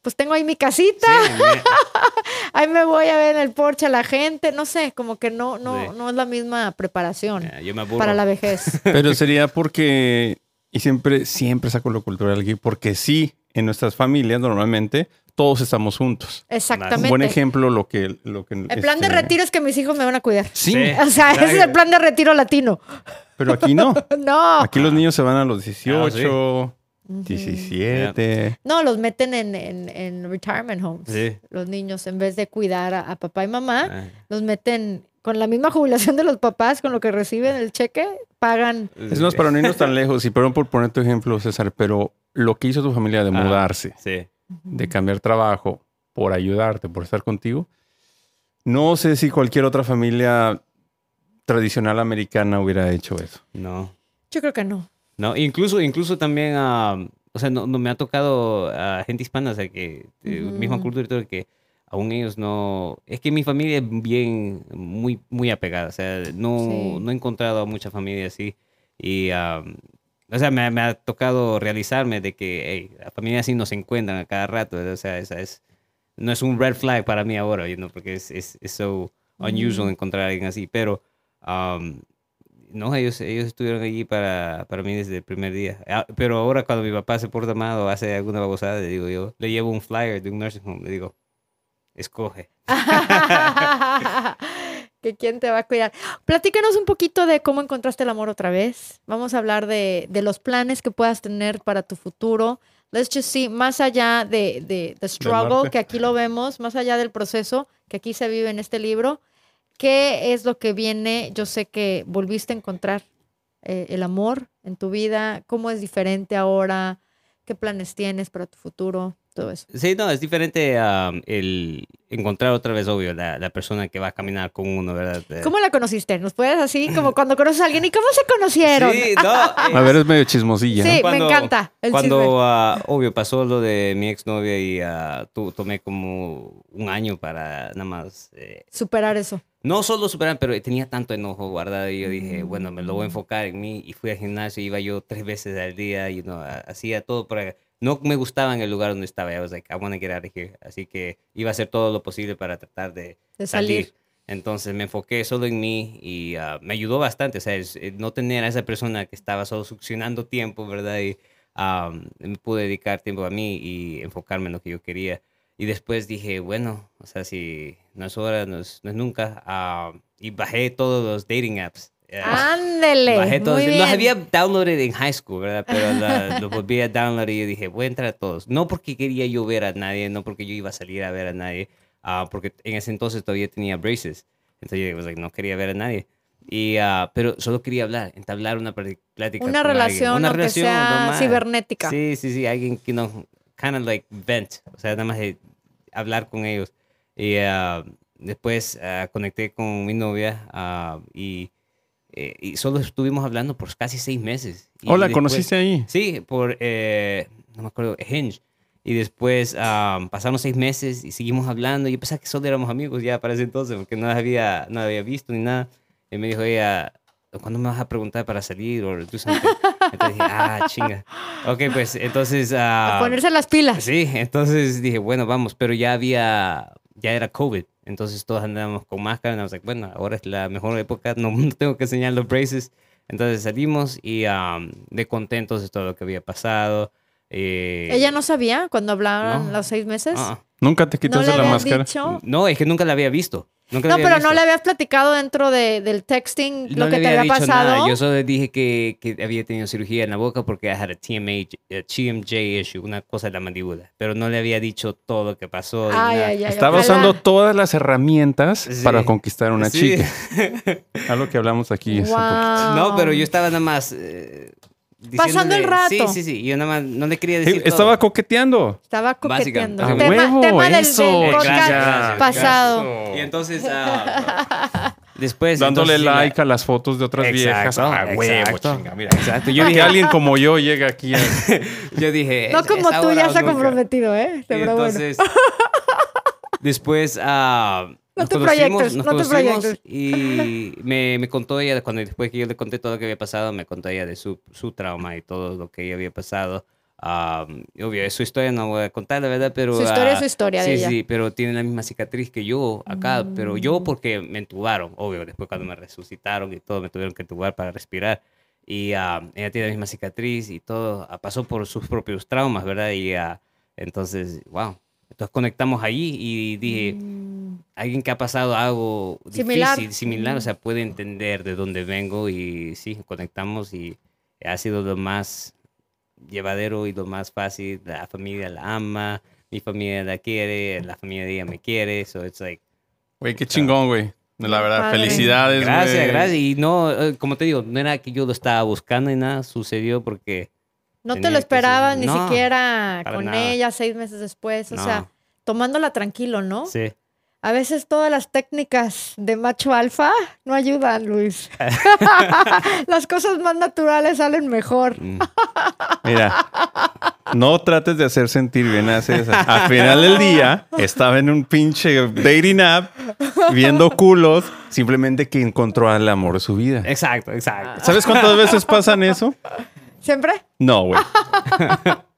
pues tengo ahí mi casita, Sí, ahí me voy a ver en el porche a la gente. No sé, como que no, no, Sí. no es la misma preparación yo me para la vejez. Pero sería porque, y siempre, siempre saco lo cultural aquí, porque sí, en nuestras familias normalmente todos estamos juntos. Exactamente. Buen ejemplo lo que... Lo que El plan de este, retiro es que mis hijos me van a cuidar. Sí, Sí. O sea, ese es el plan de retiro latino. pero aquí no. No. Aquí los niños se van a los 18, Ah, Ujú. 17. No, los meten en, en, en retirement homes. Sí. Los niños, en vez de cuidar a, a papá y mamá, Ah, los meten con la misma jubilación de los papás, con lo que reciben el cheque, pagan. Es más, para no irnos tan lejos, y perdón por poner tu ejemplo, César, pero lo que hizo tu familia de Ah. mudarse, Sí. de cambiar trabajo, por ayudarte, por estar contigo, no sé si cualquier otra familia tradicional americana hubiera hecho eso. No. Yo creo que no. No, incluso, incluso también, ah, o sea, no, no me ha tocado a gente hispana, o sea, que eh, Ujú. misma cultura y todo, que aún ellos no... Es que mi familia es bien, muy, muy apegada, o sea, no, Sí. no he encontrado a mucha familia así. Y, o sea, me, me ha tocado realizarme de que hey, la familia así nos encuentran a cada rato, o sea, esa es... No es un red flag para mí ahora, you know, porque es, es, es so unusual encontrar a alguien así, pero... um, no, ellos, ellos estuvieron allí para, para mí desde el primer día. Ah, Pero ahora cuando mi papá se porta mal o hace alguna babosada, le digo yo, le llevo un flyer de un nursing home, le digo, escoge. que quién te va a cuidar. Platícanos un poquito de cómo encontraste el amor otra vez. Vamos a hablar de, de los planes que puedas tener para tu futuro. Let's just see, más allá de, de the struggle, que aquí lo vemos, más allá del proceso que aquí se vive en este libro, ¿qué es lo que viene? Yo sé que volviste a encontrar eh, el amor en tu vida, cómo es diferente ahora, qué planes tienes para tu futuro, todo eso. Sí, no, es diferente a el encontrar otra vez, obvio, la, la persona que va a caminar con uno, ¿verdad? Eh, ¿Cómo la conociste? ¿Nos puedes así, como cuando conoces a alguien? ¿Y cómo se conocieron? Sí, no. A ver, es medio chismosilla. Sí, ¿no? me Cuando- encanta el. Cuando, ah, obvio, pasó lo de mi exnovia y tu- tomé como un año para nada más eh, Superar eso. No solo superar, pero tenía tanto enojo guardado y yo dije, bueno, me lo Mm. voy a enfocar en mí y fui al gimnasio, iba yo tres veces al día y no hacía todo para... No me gustaba en el lugar donde estaba, I was like, I want to get out of here. Así que iba a hacer todo lo posible para tratar de, De salir. salir. Entonces me enfoqué solo en mí y ah, me ayudó bastante, o sea, es- eh, no tener a esa persona que estaba solo succionando tiempo, ¿verdad? Y ah, me pude dedicar tiempo a mí y enfocarme en lo que yo quería. Y después dije, bueno, o sea, si no es hora, no es, no es nunca. ah, y bajé todos los dating apps. Eh, Ándele. Bajé todos. Muy Los bien. había downloaded en high school, ¿verdad? Pero la- los volví a download y yo dije, voy a entrar a todos. No porque quería yo ver a nadie, no porque yo iba a salir a ver a nadie, ah, porque en ese entonces todavía tenía braces. Entonces yo was like, no quería ver a nadie. Y, ah, pero solo quería hablar, entablar una pl- plática. Una con alguien. relación, Una relación sea normal. cibernética. Sí, sí, sí, alguien que no, kind of like vent, o sea, nada más de hablar con ellos. Y ah, después conecté con mi novia y, eh, y solo estuvimos hablando por casi seis meses. Y Oh, ¿la después- conociste ahí? Sí, por, eh, no me acuerdo, Hinge. Y después ah, pasaron seis meses y seguimos hablando. Y yo pensaba que solo éramos amigos ya para ese entonces, porque no había, no había visto ni nada. Y me dijo ella, ¿cuándo me vas a preguntar para salir? O do something?" Entonces dije, ah, chinga. Ok, pues entonces... A ah, ponerse las pilas. Sí, entonces dije, bueno, vamos, pero ya había, ya era COVID, entonces todos andábamos con máscara, was like, bueno, ahora es la mejor época, no, no tengo que enseñar los braces. Entonces salimos y um, de contentos de todo lo que había pasado. eh, Ella no sabía cuando hablaron No. los seis meses. ah, Nunca te no quitaste le la máscara. dicho. no, es que nunca la había visto. Nunca No, pero visto. no le habías platicado dentro de, del texting No lo le que te había dicho pasado. nada. Yo solo le dije que, que había tenido cirugía en la boca porque I had a TMA, a TMJ issue, una cosa de la mandíbula. Pero no le había dicho todo lo que pasó. ni Ay, nada. ay, ay, Estaba usando todas las herramientas Sí. para conquistar a una Sí. chica. Algo que hablamos aquí. hace poquito. Wow. No, pero yo estaba nada más. eh, Pasando el rato. Sí, sí, sí. Yo nada más no le quería Sí, decir. todo. Estaba coqueteando. Estaba coqueteando. Básicamente. A Tema, huevo, tema del, del eso. Eh, podcast gracias, gracias, pasado. gracias. Y entonces. ah, después. Dándole entonces, like la- a las fotos de otras viejas. Exacto, Ah, huevo, exacto. chinga, mira. Exacto. Yo dije, alguien como yo llegue aquí a... yo dije. No "Es- como tú, ya se ha nunca". comprometido, ¿eh? Y Pero bueno. entonces. después. ah, No nos te proyectes, nos no te proyectes. y me, me contó ella, cuando después que yo le conté todo lo que había pasado, me contó ella de su, su trauma y todo lo que ella había pasado. Y obvio, es su historia, no voy a contar la verdad, pero... Su historia es ah, su historia sí, de ella. Sí, pero tiene la misma cicatriz que yo acá, pero Mm. yo porque me entubaron, obvio, después cuando me resucitaron y todo, me tuvieron que entubar para respirar. Y ah, ella tiene la misma cicatriz y todo, ah, pasó por sus propios traumas, ¿verdad? Y ah, entonces, wow. Entonces conectamos allí y dije, Mm, alguien que ha pasado algo Similar. difícil, similar, o Mm. sea, puede entender de dónde vengo y sí, conectamos y ha sido lo más llevadero y lo más fácil. La familia la ama, mi familia la quiere, la familia de ella me quiere, so it's like, Güey, qué chingón, güey. La verdad, Padre. felicidades. Gracias, güey. gracias. Y no, eh, como te digo, no era que yo lo estaba buscando y nada, sucedió porque... No te lo esperabas ni No, siquiera con nada. ella seis meses después. O No. sea, tomándola tranquilo, ¿no? Sí. A veces todas las técnicas de macho alfa no ayudan, Luis. las cosas más naturales salen mejor. Mm. Mira, no trates de hacer sentir bien a César. Al final del día, estaba en un pinche dating app viendo culos, simplemente que encontró al amor de su vida. Exacto, exacto. ¿Sabes cuántas veces pasan eso? ¿Siempre? No, güey.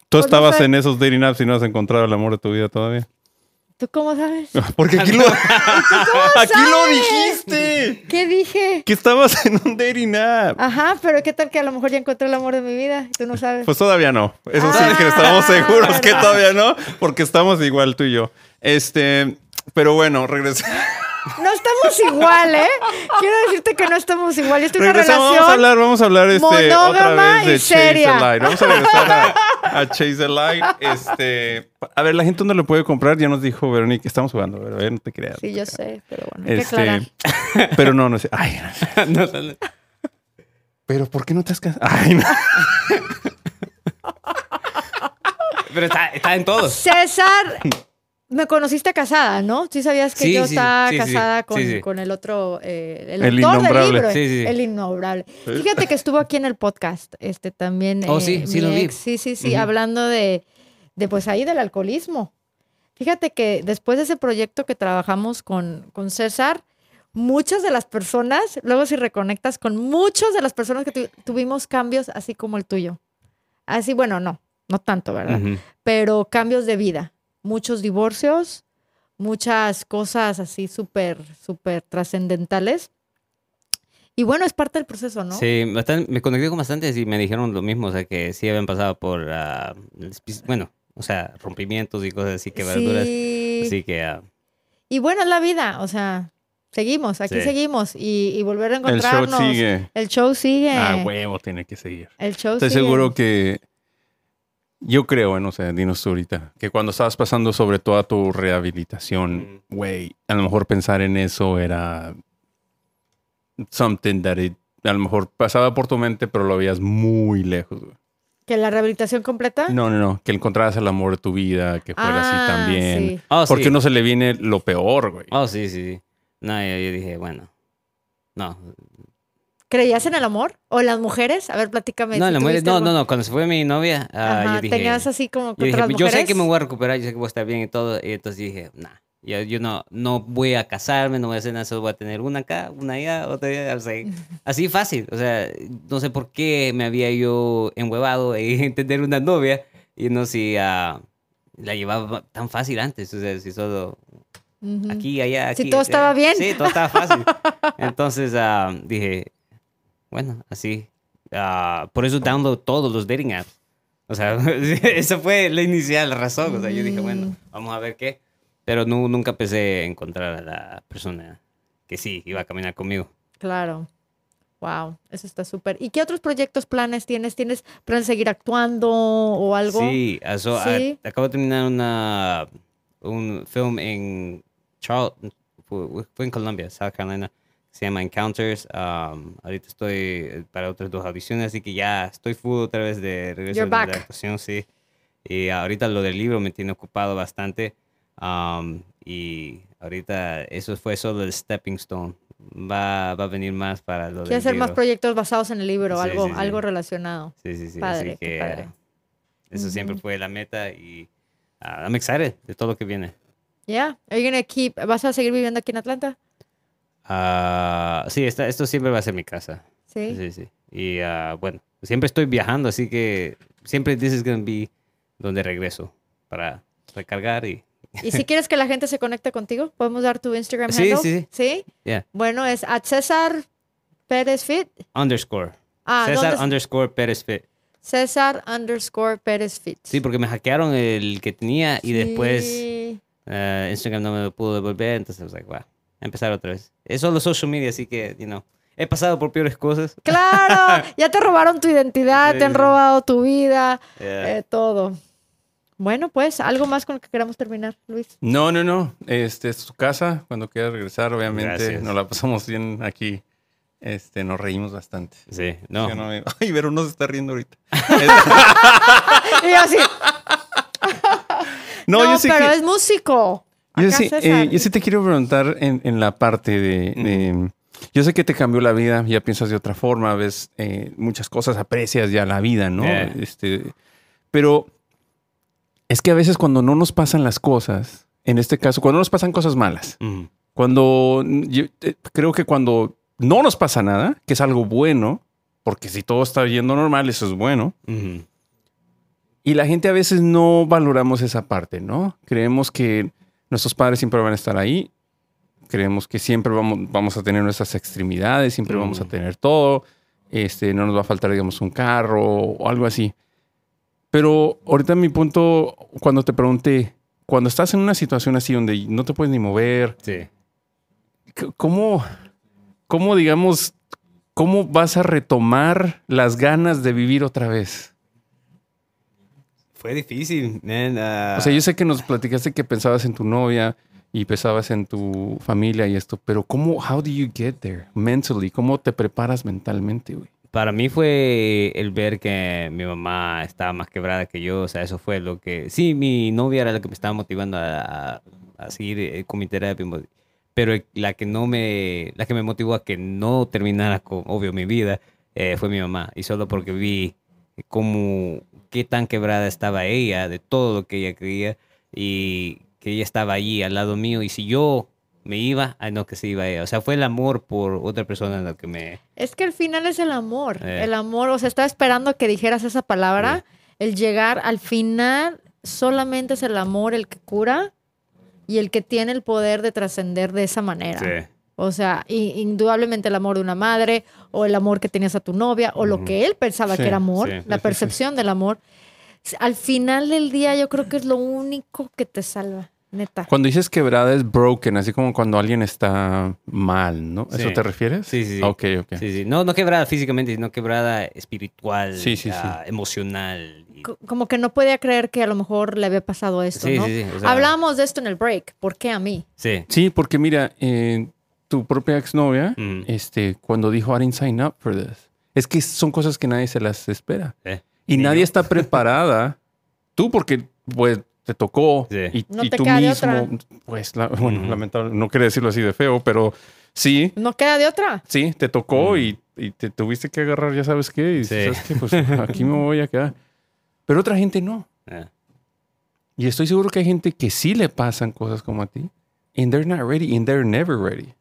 Tú Pues no estabas sé. en esos dating apps y no has encontrado el amor de tu vida todavía. ¿Tú cómo sabes? Porque aquí lo, aquí lo sabes? dijiste. ¿Qué dije? Que estabas en un dating app. Ajá, pero ¿qué tal que a lo mejor ya encontré el amor de mi vida? y Tú no sabes. Pues todavía no. Eso sí, que Ah, estamos seguros que todavía no, porque estamos igual tú y yo. Este, pero bueno, regresamos. No estamos igual, ¿eh? Quiero decirte que no estamos igual. Esto es una Regresamos, relación. vamos a hablar, vamos a hablar este, otra monógama vez de y Chase seria. the Light. Vamos a regresar a, a Chase the Light. Este, a ver, la gente dónde lo puede comprar, ya nos dijo Verónica, estamos jugando, pero a ver, no te creas. Sí, yo sé, pero bueno, hay que Este, aclarar. pero no, no sé. Ay, no. No, no, no. pero ¿por qué no te has casado? Ay, no. Pero está, está en todos. César, me conociste casada, ¿no? Sí sabías que Sí, yo sí, estaba sí, sí, casada con, con el otro, eh, el, El autor del innombrable. libro, Sí, sí. el innombrable. Fíjate que estuvo aquí en el podcast, este también. Oh, eh, sí, sí mi lo vi. ex. Sí, sí, sí, hablando de, de, pues ahí del alcoholismo. Fíjate que después de ese proyecto que trabajamos con, con César, muchas de las personas, luego si reconectas con muchas de las personas que tu- tuvimos cambios así como el tuyo. Así, bueno, no, no tanto, ¿verdad? Pero cambios de vida, muchos divorcios, muchas cosas así súper, súper trascendentales. Y bueno, es parte del proceso, ¿no? Sí, bastante- me conecté con bastantes y me dijeron lo mismo, o sea, que sí habían pasado por, espi- bueno, o sea, rompimientos y cosas así, quebraduras. Sí. Así que, ah, Y bueno, es la vida, o sea, seguimos, aquí Sí. seguimos y, y volver a El show encontrarnos. sigue. El show sigue. Ah, huevo, tiene que seguir. El show Estoy sigue. seguro que yo creo, no sé, dinos tú ahorita, que cuando estabas pasando sobre toda tu rehabilitación, güey, a lo mejor pensar en eso era something that it, a lo mejor pasaba por tu mente, pero lo veías muy lejos. güey. ¿Que la rehabilitación completa? No, no, no, que encontraras el amor de tu vida, que fuera Ah, así también. sí. oh, Porque sí. uno se le viene lo peor, güey. Oh, sí, sí, sí. No, yo, yo dije, bueno, no. ¿Creías en el amor? ¿O en las mujeres? A ver, platícame. No, si la mujer- tuviste no, no, no, cuando se fue mi novia, ah, Ajá, yo dije... tenías así como Yo, dije, las yo mujeres. sé que me voy a recuperar, yo sé que voy a estar bien y todo. Y entonces dije, nah, yo, yo no, no voy a casarme, no voy a hacer nada, solo voy a tener una acá, una allá, otra allá. O sea, así fácil. O sea, no sé por qué me había yo enhuevado en tener una novia y no si ah, la llevaba tan fácil antes. O sea, si solo Ujú. aquí, allá, Si aquí. todo o sea, estaba bien. Sí, todo estaba fácil. Entonces ah, dije, bueno, así. ah, por eso download todos los dating apps. O sea, esa fue la inicial razón. O sea, yo dije, bueno, vamos a ver qué. Pero nu- nunca pensé encontrar a la persona que sí iba a caminar conmigo. Claro. Wow, eso está súper. ¿Y qué otros proyectos, planes tienes? ¿Tienes planes de seguir actuando o algo? Sí, so, Sí. acabo de terminar una, un film en Charleston, fue, fue en Colombia, South Carolina, se llama Encounters. Um, ahorita estoy eh, para otras dos audiciones, así que ya estoy full otra vez de regreso de la actuación, sí. Y ahorita lo del libro me tiene ocupado bastante. um, y ahorita eso fue solo el stepping stone. Va, va a venir más para lo del ¿Quieres hacer más libro. proyectos basados en el libro, Sí, algo, sí, sí. algo relacionado? Sí, sí, sí. Padre, así que padre. eso siempre fue la meta y ah, I'm excited de todo lo que viene. Yeah. Are you gonna keep, ¿Vas a seguir viviendo aquí en Atlanta? Ah, sí, esta- esto siempre va a ser mi casa. Sí. Sí, sí. Y ah, bueno, siempre estoy viajando, así que siempre this is gonna be donde regreso para recargar y ¿Y si quieres que la gente se conecte contigo? ¿Podemos dar tu Instagram Sí, handle? sí, sí. ¿Sí? yeah, Bueno, es at César Pérez Fit. underscore. Ah, César ¿dónde- underscore Pérez Fit. César underscore Pérez Fit. Sí, porque me hackearon el que tenía y después eh, Instagram no me lo pudo devolver, entonces I was like, wow, empezar otra vez. Es solo social media, así que, you know, he pasado por peores cosas. Claro, ya te robaron tu identidad, te han robado tu vida, Yeah. eh, todo. Bueno, pues algo más con lo que queramos terminar, Luis. No, no, no. Este es su casa. Cuando quieras regresar, obviamente Gracias. nos la pasamos bien aquí. Este, nos reímos bastante. Sí, no. ¿Sí no? Ay, Vero no se está riendo ahorita. Y así, no, no, yo pero que. es músico. Yo sí, eh, yo sí te quiero preguntar en, en la parte de, de- Yo sé que te cambió la vida, ya piensas de otra forma, ves eh, muchas cosas, aprecias ya la vida, ¿no? Yeah. Este, pero es que a veces cuando no nos pasan las cosas, en este caso, cuando nos pasan cosas malas, Mm, cuando yo, eh, creo que cuando no nos pasa nada, que es algo bueno, porque si todo está yendo normal, eso es bueno. Y la gente a veces no valoramos esa parte, ¿no? Creemos que nuestros padres siempre van a estar ahí. Creemos que siempre vamos, vamos a tener nuestras extremidades, siempre vamos a Mm. tener todo. Este, no nos va a faltar, digamos, un carro o algo así. Pero ahorita mi punto, cuando te pregunté, cuando estás en una situación así donde no te puedes ni mover, Sí. ¿cómo, cómo digamos, cómo vas a retomar las ganas de vivir otra vez? Fue difícil, man. ah, O sea, yo sé que nos platicaste que pensabas en tu novia y pensabas en tu familia y esto, pero ¿cómo, how do you get there mentally? ¿Cómo te preparas mentalmente, güey? Para mí fue el ver que mi mamá estaba más quebrada que yo, o sea, eso fue lo que... Sí, mi novia era la que me estaba motivando a, a- a seguir eh, con mi terapia, pero la que no me... La que me motivó a que no terminara con, obvio, mi vida, eh, fue mi mamá. Y solo porque vi cómo... qué tan quebrada estaba ella de todo lo que ella creía y que ella estaba allí al lado mío y si yo me iba, ay no que se iba ella. O sea, fue el amor por otra persona lo que me... Es que al final es el amor. Eh. El amor, o sea, estaba esperando que dijeras esa palabra. El llegar al final solamente es el amor el que cura y el que tiene el poder de trascender de esa manera. Sí. O sea, indudablemente el amor de una madre o el amor que tenías a tu novia o lo que él pensaba Sí, que era amor, sí, la sí, sí, sí. percepción del amor. Al final del día yo creo que es lo único que te salva, neta. Cuando dices quebrada es broken, así como cuando alguien está mal, ¿no? ¿Eso Sí. te refieres? Sí, sí, sí. Ok, ok. Sí, sí. No, no quebrada físicamente, sino quebrada espiritual, Sí, sí, sí. emocional. y- Como que no podía creer que a lo mejor le había pasado esto, Sí, ¿no? sí, sí, o sea- Hablábamos de esto en el break. ¿Por qué a mí? Sí. Sí, porque mira, eh, tu propia exnovia, Ujú. este, cuando dijo, I didn't sign up for this, es que son cosas que nadie se las espera. Sí. Y nadie yo. está preparada. Tú porque pues te tocó Sí. y, No y te tú mismo, otra. pues la- bueno, lamentable, no quería decirlo así de feo, pero sí, No queda de otra. sí, te tocó y, y te tuviste que agarrar, ya sabes qué, y Sí. sabes qué, pues aquí me voy a quedar. Pero otra gente no. Ah, Y estoy seguro que hay gente que sí le pasan cosas como a ti. And they're not ready, and they're never ready.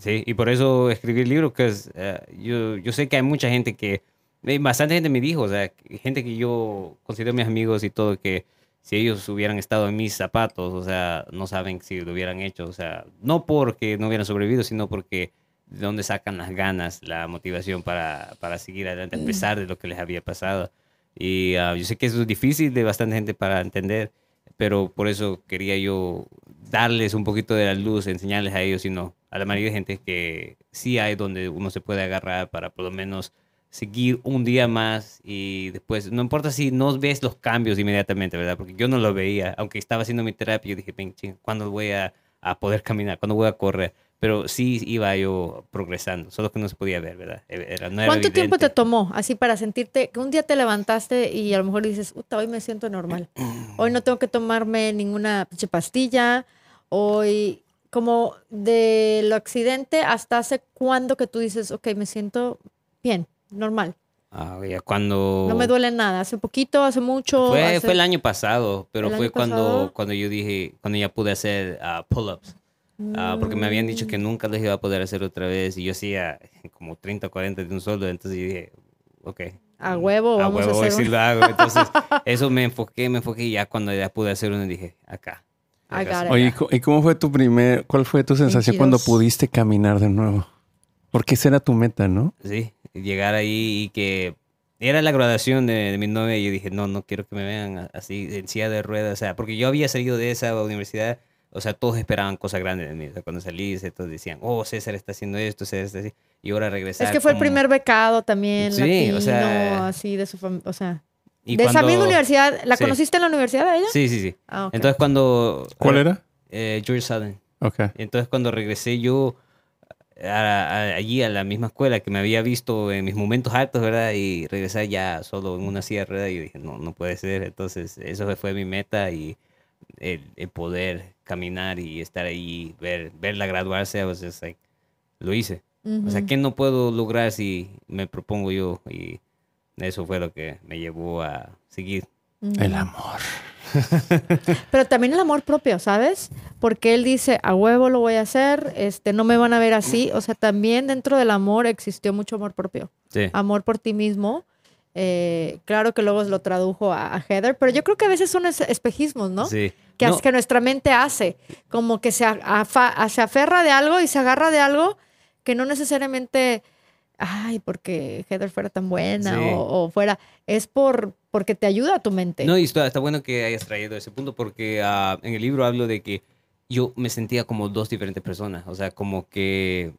Sí, y por eso escribí el libro, que es, eh, yo, yo sé que hay mucha gente que, eh, bastante gente me dijo, o sea, gente que yo considero mis amigos y todo, que si ellos hubieran estado en mis zapatos, o sea, no saben si lo hubieran hecho, o sea, no porque no hubieran sobrevivido, sino porque de dónde sacan las ganas, la motivación para, para seguir adelante, a pesar de lo que les había pasado. Y ah, yo sé que eso es difícil de bastante gente para entender, pero por eso quería yo darles un poquito de la luz, enseñarles a ellos, sino a la mayoría de gente que sí hay donde uno se puede agarrar para por lo menos seguir un día más y después, no importa si no ves los cambios inmediatamente, ¿verdad? Porque yo no lo veía, aunque estaba haciendo mi terapia, yo dije, "Ven, ching, ¿cuándo voy a, a poder caminar? ¿Cuándo voy a correr? Pero sí iba yo progresando, solo que no se podía ver, ¿verdad? Era, no era ¿Cuánto tiempo te evidente. tomó así para sentirte que un día te levantaste y a lo mejor dices, Uta, hoy me siento normal? Hoy no tengo que tomarme ninguna pastilla. Hoy, como del accidente hasta hace cuándo que tú dices, ok, me siento bien, normal. Ah, ya cuando... No me duele nada. Hace poquito, hace mucho. Fue, hace- fue el año pasado, pero ¿El fue cuando, pasado? cuando yo dije, cuando ya pude hacer ah, pull-ups. Ah, porque me habían dicho que Mm. nunca los iba a poder hacer otra vez y yo hacía como 30 o 40 de un solo, entonces yo dije, ok. A huevo, a vamos a huevo, hacer sí un- lo hago. Entonces, eso me enfoqué, me enfoqué y ya cuando ya pude hacer uno dije, acá. I got it. Oye, ¿y co- ¿y cómo fue tu primer, cuál fue tu sensación cuando 22. pudiste caminar de nuevo? Porque esa era tu meta, ¿no? Sí, llegar ahí y que era la graduación de, de mi novia y yo dije, no, no quiero que me vean así en silla de ruedas, o sea, porque yo había salido de esa universidad, o sea, todos esperaban cosas grandes de mí, o sea, cuando salí, todos decían, oh, César está haciendo esto, César está así, y ahora regresar. Es que fue el como- primer becado también, Sí, latino, o sea- así de su familia. O sea, Y de esa cuando- misma universidad. ¿La Sí. conociste en la universidad a ella? Sí, sí, sí. Ah, ok. Entonces cuando... ¿Cuál era? Eh, George Southern. Ok. Entonces cuando regresé yo a- a- allí a la misma escuela que me había visto en mis momentos altos, ¿verdad? Y regresar ya solo en una silla de ruedas y dije, no, no puede ser. Entonces eso fue mi meta y el, el poder caminar y estar ahí, ver, verla graduarse, I was just like, lo hice. O sea. ¿qué no puedo lograr si me propongo yo? Y eso fue lo que me llevó a seguir. El amor. Pero también el amor propio, ¿sabes? Porque él dice, a huevo lo voy a hacer, este, no me van a ver así. O sea, también dentro del amor existió mucho amor propio. Sí. Amor por ti mismo. Eh, claro que luego lo tradujo a, a Heather, pero yo creo que a veces son es- espejismos, ¿no? Sí. Que, No, hace- que nuestra mente hace, como que se, a- afa- se aferra de algo y se agarra de algo que no necesariamente, ay, porque Heather fuera tan buena Sí. o, o fuera, es por porque te ayuda a tu mente. No, y está, está bueno que hayas traído ese punto porque ah, en el libro hablo de que yo me sentía como dos diferentes personas. O sea, como que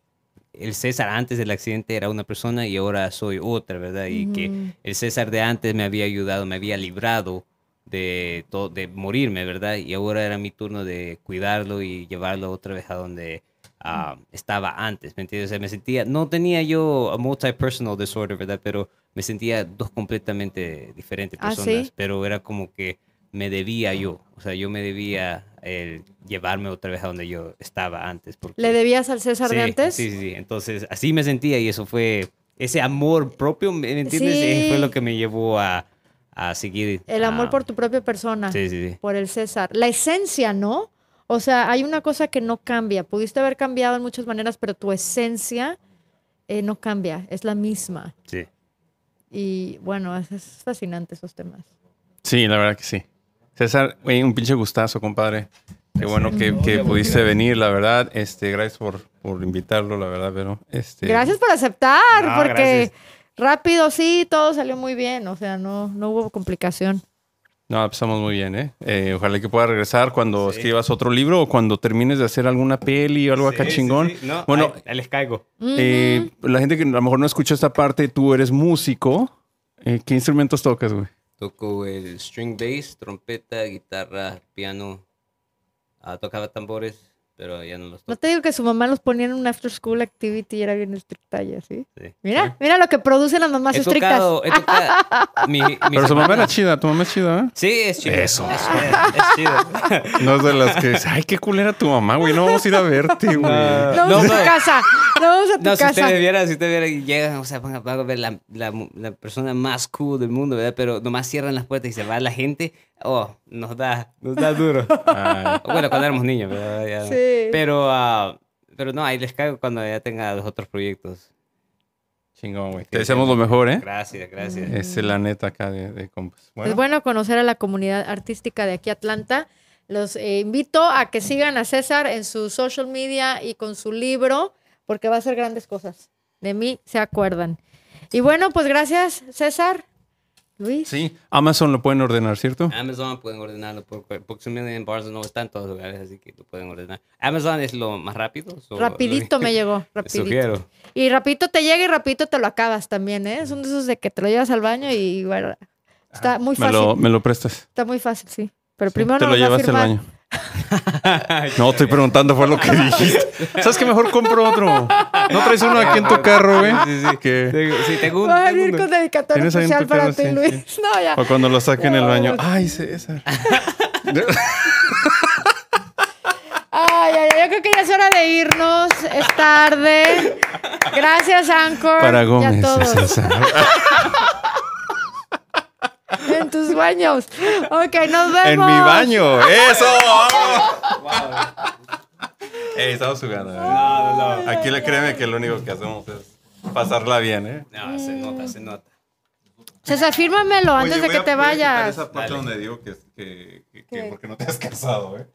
el César antes del accidente era una persona y ahora soy otra, ¿verdad? Y que el César de antes me había ayudado, me había librado de, de morirme, ¿verdad? Y ahora era mi turno de cuidarlo y llevarlo otra vez a donde ah, estaba antes, ¿me entiendes? O sea, me sentía, no tenía yo a multi-personal disorder, ¿verdad? Pero me sentía dos completamente diferentes ¿Ah, sí? personas, pero era como que me debía yo, o sea, yo me debía el llevarme otra vez a donde yo estaba antes. Porque, ¿Le debías al César sí, de antes? Sí, sí, sí. Entonces, así me sentía y eso fue, ese amor propio, ¿me entiendes? Sí. Eh, Fue lo que me llevó a, a seguir. El amor por tu propia persona, Sí, sí, sí. por el César. La esencia, ¿no? O sea, hay una cosa que no cambia. Pudiste haber cambiado en muchas maneras, pero tu esencia eh, no cambia, es la misma. sí. Y bueno, es, es fascinante esos temas. Sí, la verdad que sí. César, un pinche gustazo, compadre. Qué bueno que, que pudiste venir, la verdad. Este, gracias por, por invitarlo, la verdad, pero este. Gracias por aceptar, No, porque gracias. rápido sí, todo salió muy bien. O sea, no, no hubo complicación. No, empezamos muy bien, ¿eh? Eh, Ojalá que pueda regresar cuando Sí. escribas otro libro o cuando termines de hacer alguna peli o algo acá Sí, chingón. sí. No, bueno, ahí- ahí les caigo. eh, la gente que a lo mejor no escucha esta parte, tú eres músico. Eh, ¿Qué instrumentos tocas, güey? Toco el string bass, trompeta, guitarra, piano. Ah, tocaba tambores, pero ya no los No toco. te digo que su mamá los ponía en un after school activity y era bien estricta ella, ¿sí? Sí. Mira, mira lo que producen las mamás He estrictas. tocado, he tocado. mi- mis Pero su mamá era chida, tu mamá es chida, ¿eh? Sí, es chido. Eso. Es, es chido. No es de las que dice, ay, qué culera tu mamá, güey, no vamos a ir a verte, güey. No vamos No, a tu no. casa. No vamos a tu No, si casa. ustedes vieran, si ustedes vieran y llegan, o sea, van a ver la, la, la persona más cool del mundo, ¿verdad? Pero nomás cierran las puertas y se va la gente. Oh, nos da, nos da duro. Ay, bueno, cuando éramos niños. Ya no. Sí. Pero, ah, pero no, ahí les caigo cuando ya tenga los otros proyectos. chingón, güey. Te deseamos lo mejor, ¿eh? Gracias, gracias. Es la neta acá de, de compas. Es bueno conocer a la comunidad artística de aquí Atlanta. Los eh, invito a que sigan a César en su social media y con su libro, porque va a hacer grandes cosas. De mí se acuerdan. Y bueno, pues gracias, César. Luis. Sí, Amazon lo pueden ordenar, ¿cierto? Amazon pueden ordenarlo por Proximity en Barnes no está en todos los lugares, así que lo pueden ordenar. Amazon es lo más rápido. so- Rapidito me llegó, rapidito. Sugiero. Y rapidito te llega y rapidito te lo acabas también, ¿eh? Son de esos de que te lo llevas al baño y bueno, está muy Me fácil. lo, me lo prestas. Está muy fácil, sí. Pero Sí, primero te lo nos va a llevaste al baño. No, estoy preguntando, fue lo que dijiste. ¿Sabes qué? Mejor compro otro. ¿No traes uno aquí en tu carro, güey? Sí, sí. Que- Tengo- sí, tengo un. Va a venir con dedicatoria ¿Tienes ahí en especial para ti, Sí, Luis. No, ya. O cuando lo saquen en el baño. Ay, César. Ay, ay, ay, yo creo que ya es hora de irnos. Es tarde. Gracias, Anchor. Para Y Gómez. a todos. César. En tus sueños. Ok, nos vemos. En mi baño. ¡Eso! Ey, estamos jugando. ¿eh? No, no, no. Aquí le créeme que lo único que hacemos es pasarla bien, ¿eh? No, se nota, se nota. César, fírmamelo antes Oye, de que a- te voy a quitar vayas. Esa parte Dale. donde digo que, que, que, que ¿Qué? porque no te has casado, ¿eh?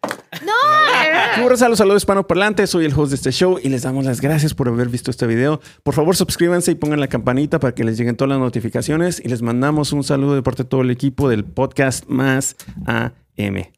No, Burros a los saludos hispanoparlantes, soy el host de este show y les damos las gracias por haber visto este video. Por favor, suscríbanse y pongan la campanita para que les lleguen todas las notificaciones y les mandamos un saludo de parte de todo el equipo del podcast Más AM.